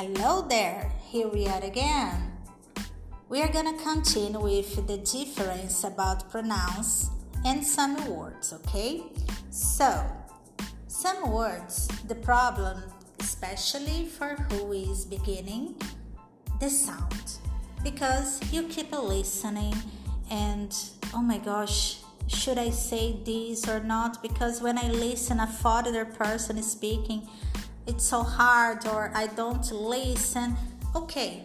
Hello there, here we are again. We are gonna continue with the difference about pronouns and some words, okay? So, some words, the problem, especially for who is beginning, the sound. Because you keep listening and oh my gosh, should I say this or not? Because when I listen a further person speaking, it's so hard or I don't listen. Okay,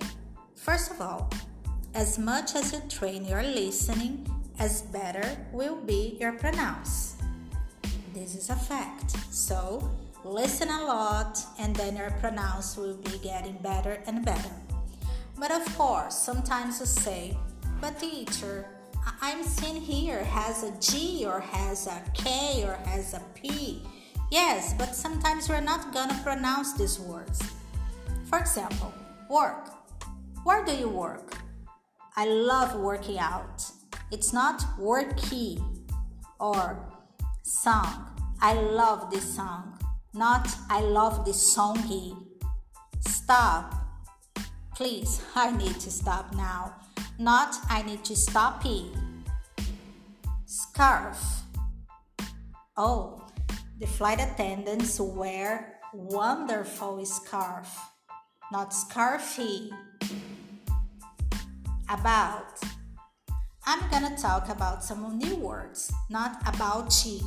first of all, as much as you train your listening, as better will be your pronounce. This is a fact. So, listen a lot and then your pronounce will be getting better and better. But of course, sometimes you say, but teacher, I'm seeing here has a G or has a K or has a P. Yes, but sometimes we're not gonna pronounce these words. For example, work. Where do you work? I love working out. It's not worky or song. I love this song. Not I love this songy. Stop. Please, I need to stop now. Not I need to stop. Scarf. Oh, the flight attendants wear wonderful scarf, not scarfy. About. I'm gonna talk about some new words, not about you.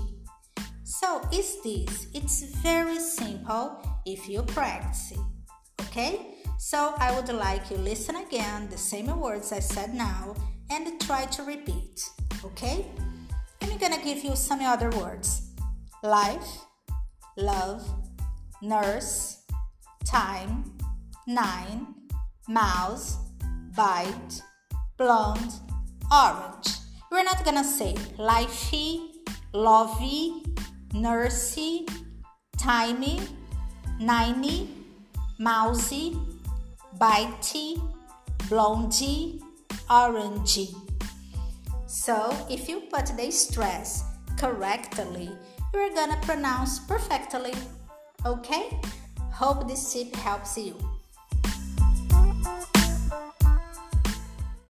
So is this? It's very simple if you practice. Okay? So I would like you listen again the same words I said now and try to repeat. Okay? I'm gonna give you some other words. Life, love, nurse, time, nine, mouse, bite, blonde, orange. We're not gonna say lifey, lovey, nursey, timey, niney, mousy, bitey, blondie, orangey. So if you put the stress correctly, you're gonna pronounce perfectly. Okay? Hope this tip helps you.